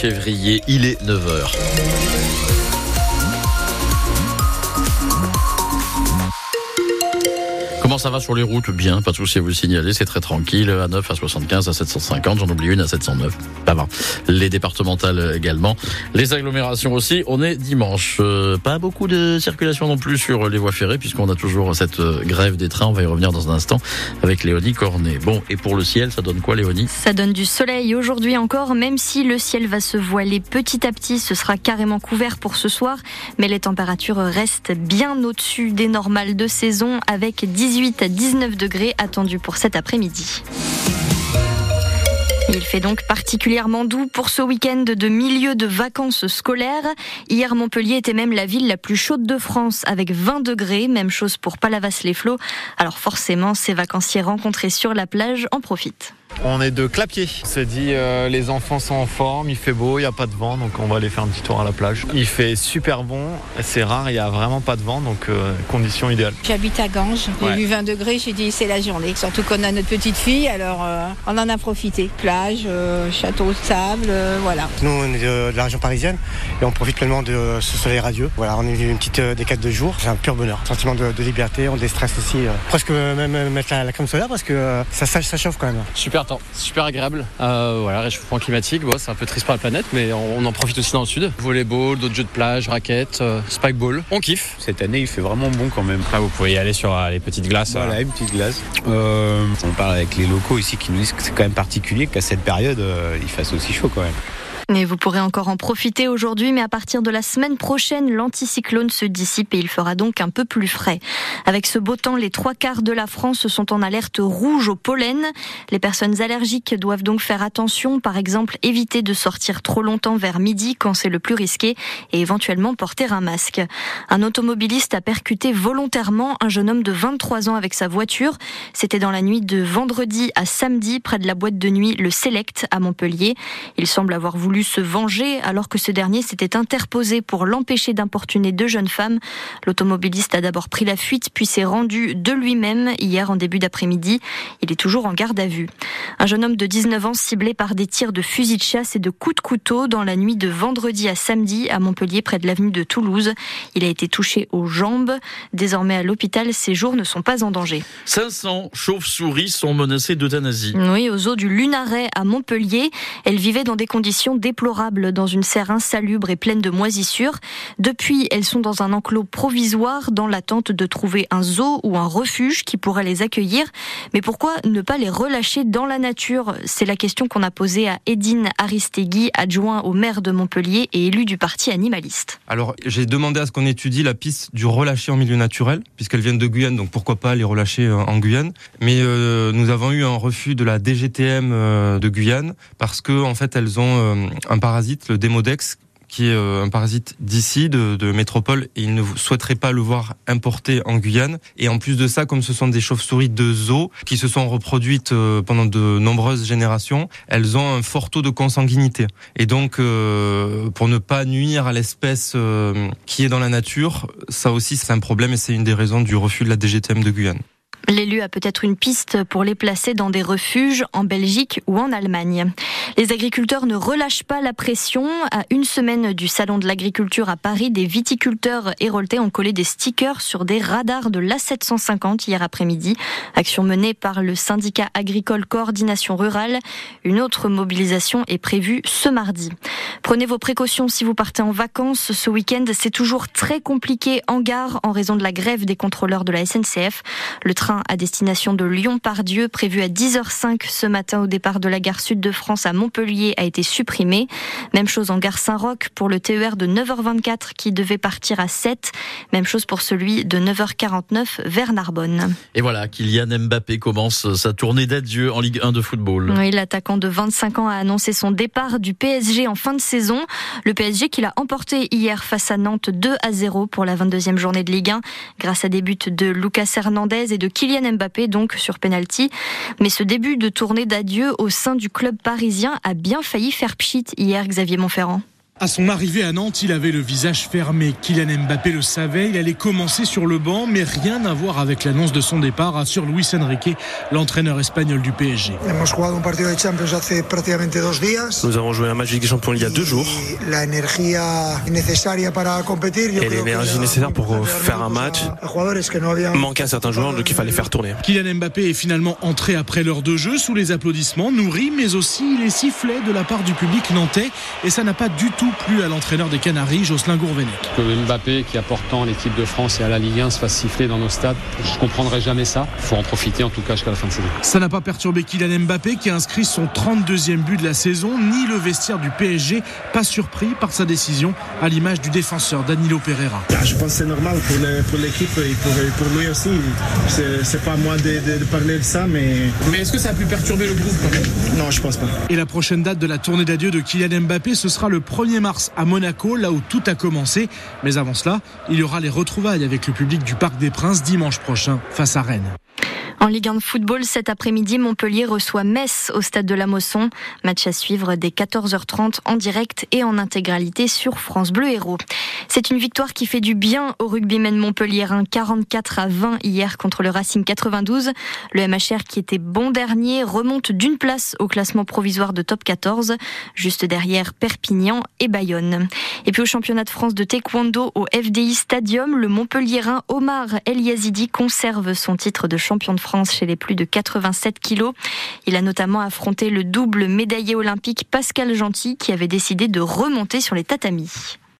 février. Il est 9h. Ça va sur les routes Bien, pas de souci à vous le signaler, c'est très tranquille. À 9, à 75, à 750, j'en oublie une à 709. Ça va. Les départementales également. Les agglomérations aussi. On est dimanche. Euh, pas beaucoup de circulation non plus sur les voies ferrées puisqu'on a toujours cette euh, grève des trains. On va y revenir dans un instant avec Léonie Cornet. Bon, et pour le ciel, ça donne quoi Léonie? Ça donne du soleil aujourd'hui encore, même si le ciel va se voiler petit à petit. Ce sera carrément couvert pour ce soir, mais les températures restent bien au-dessus des normales de saison avec 18 à 19 degrés attendus pour cet après-midi. Il fait donc particulièrement doux pour ce week-end de milieu de vacances scolaires. Hier, Montpellier était même la ville la plus chaude de France avec 20 degrés. Même chose pour Palavas-les-Flots. Alors forcément, ces vacanciers rencontrés sur la plage en profitent. On est de Clapier. On s'est dit, euh, les enfants sont en forme, il fait beau, il n'y a pas de vent, donc on va aller faire un petit tour à la plage. Il fait super bon, c'est rare, il n'y a vraiment pas de vent, donc euh, conditions idéales. J'habite à Ganges, j'ai eu 20 degrés, j'ai dit c'est la journée. Surtout qu'on a notre petite fille, alors euh, on en a profité. Plage, château de sable, voilà. Nous, on est de, la région parisienne et on profite pleinement de ce soleil radieux. Voilà, on est une petite décade de jours, c'est un pur bonheur. Sentiment de, liberté, on déstresse aussi. presque même mettre la, crème solaire parce que ça, ça, chauffe quand même. Super super agréable. Euh, voilà, réchauffement climatique, bon, c'est un peu triste pour la planète, mais on, en profite aussi dans le sud. Volleyball, d'autres jeux de plage, raquettes, euh, spikeball, on kiffe. Cette année, il fait vraiment bon quand même. Là, vous pouvez y aller sur euh, les petites glaces. Voilà, une petite glace. on parle avec les locaux ici qui nous disent que c'est quand même particulier qu'à cette période, il fasse aussi chaud quand même. Et vous pourrez encore en profiter aujourd'hui, mais à partir de la semaine prochaine, l'anticyclone se dissipe et il fera donc un peu plus frais. Avec ce beau temps, les trois quarts de la France sont en alerte rouge au pollen. Les personnes allergiques doivent donc faire attention, par exemple éviter de sortir trop longtemps vers midi quand c'est le plus risqué et éventuellement porter un masque. Un automobiliste a percuté volontairement un jeune homme de 23 ans avec sa voiture. C'était dans la nuit de vendredi à samedi près de la boîte de nuit Le Select à Montpellier. Il semble avoir voulu se venger alors que ce dernier s'était interposé pour l'empêcher d'importuner deux jeunes femmes. L'automobiliste a d'abord pris la fuite puis s'est rendu de lui-même hier en début d'après-midi. Il est toujours en garde à vue. Un jeune homme de 19 ans ciblé par des tirs de fusil de chasse et de coups de couteau dans la nuit de vendredi à samedi à Montpellier près de l'avenue de Toulouse. Il a été touché aux jambes. Désormais à l'hôpital, ses jours ne sont pas en danger. 500 chauves-souris sont menacées d'euthanasie. Oui, aux eaux du Lunaret à Montpellier. Elles vivaient dans des conditions dans une serre insalubre et pleine de moisissures. Depuis, elles sont dans un enclos provisoire dans l'attente de trouver un zoo ou un refuge qui pourrait les accueillir. Mais pourquoi ne pas les relâcher dans la nature? C'est la question qu'on a posée à Edine Aristegui, adjoint au maire de Montpellier et élu du parti animaliste. Alors, j'ai demandé à ce qu'on étudie la piste du relâcher en milieu naturel, puisqu'elles viennent de Guyane, donc pourquoi pas les relâcher euh, en Guyane. Mais euh, nous avons eu un refus de la DGTM euh, de Guyane, parce que en fait, elles ont un parasite, le Démodex, qui est euh, un parasite d'ici, de, métropole, et ils ne souhaiteraient pas le voir importé en Guyane. Et en plus de ça, comme ce sont des chauves-souris de zoo qui se sont reproduites euh, pendant de nombreuses générations, elles ont un fort taux de consanguinité. Et donc, euh, pour ne pas nuire à l'espèce qui est dans la nature, ça aussi c'est un problème et c'est une des raisons du refus de la DGTM de Guyane. L'élu a peut-être une piste pour les placer dans des refuges en Belgique ou en Allemagne. Les agriculteurs ne relâchent pas la pression. À une semaine du Salon de l'agriculture à Paris, des viticulteurs héroltais ont collé des stickers sur des radars de l'A750 hier après-midi. Action menée par le syndicat agricole Coordination Rurale. Une autre mobilisation est prévue ce mardi. Prenez vos précautions si vous partez en vacances ce week-end. C'est toujours très compliqué en gare en raison de la grève des contrôleurs de la SNCF. Le train à destination de Lyon-Pardieu, prévu à 10h05 ce matin au départ de la gare sud de France à Montpellier, a été supprimé. Même chose en gare Saint-Roch pour le TER de 9h24 qui devait partir à 7. Même chose pour celui de 9h49 vers Narbonne. Et voilà, Kylian Mbappé commence sa tournée d'adieu en Ligue 1 de football. Oui, l'attaquant de 25 ans a annoncé son départ du PSG en fin de saison. Le PSG qu'il a emporté hier face à Nantes 2 à 0 pour la 22e journée de Ligue 1 grâce à des buts de Lucas Hernandez et de Kylian Mbappé donc sur penalty. Mais ce début de tournée d'adieu au sein du club parisien a bien failli faire pchit hier Xavier Montferrand. À son arrivée à Nantes, il avait le visage fermé. Kylian Mbappé le savait, il allait commencer sur le banc, mais rien à voir avec l'annonce de son départ, assure Luis Enrique, l'entraîneur espagnol du PSG. Nous avons joué un match des Champions il y a deux jours. Et l'énergie nécessaire pour faire un match manquait à certains joueurs, donc il fallait faire tourner. Kylian Mbappé est finalement entré après l'heure de jeu sous les applaudissements nourris, mais aussi les sifflets de la part du public nantais. Et ça n'a pas du tout plu à l'entraîneur des Canaries, Jocelyn Gourvenec. Que Mbappé, qui apporte tant l'équipe de France et à la Ligue 1, se fasse siffler dans nos stades, je ne comprendrai jamais ça. Il faut en profiter en tout cas jusqu'à la fin de saison. Ça n'a pas perturbé Kylian Mbappé qui a inscrit son 32e but de la saison, ni le vestiaire du PSG, pas surpris par sa décision, à l'image du défenseur Danilo Pereira. Ah, je pense que c'est normal pour l'équipe et pour, pour, lui aussi. C'est pas moi de, de, parler de ça, mais. Mais est-ce que ça a pu perturber le groupe quand même? Non, je pense pas. Et la prochaine date de la tournée d'adieu de Kylian Mbappé, ce sera le 1er mars à Monaco, là où tout a commencé. Mais avant cela, il y aura les retrouvailles avec le public du Parc des Princes dimanche prochain face à Rennes. En Ligue 1 de football, cet après-midi, Montpellier reçoit Metz au stade de la Mosson. Match à suivre dès 14h30 en direct et en intégralité sur France Bleu Héros. C'est une victoire qui fait du bien au rugbymen Montpellier, 44 à 20 hier contre le Racing 92. Le MHR qui était bon dernier remonte d'une place au classement provisoire de top 14, juste derrière Perpignan et Bayonne. Et puis au championnat de France de taekwondo au FDI Stadium, le Montpellierin Omar El Yazidi conserve son titre de champion de Chez les plus de 87 kilos. Il a notamment affronté le double médaillé olympique Pascal Gentil qui avait décidé de remonter sur les tatamis.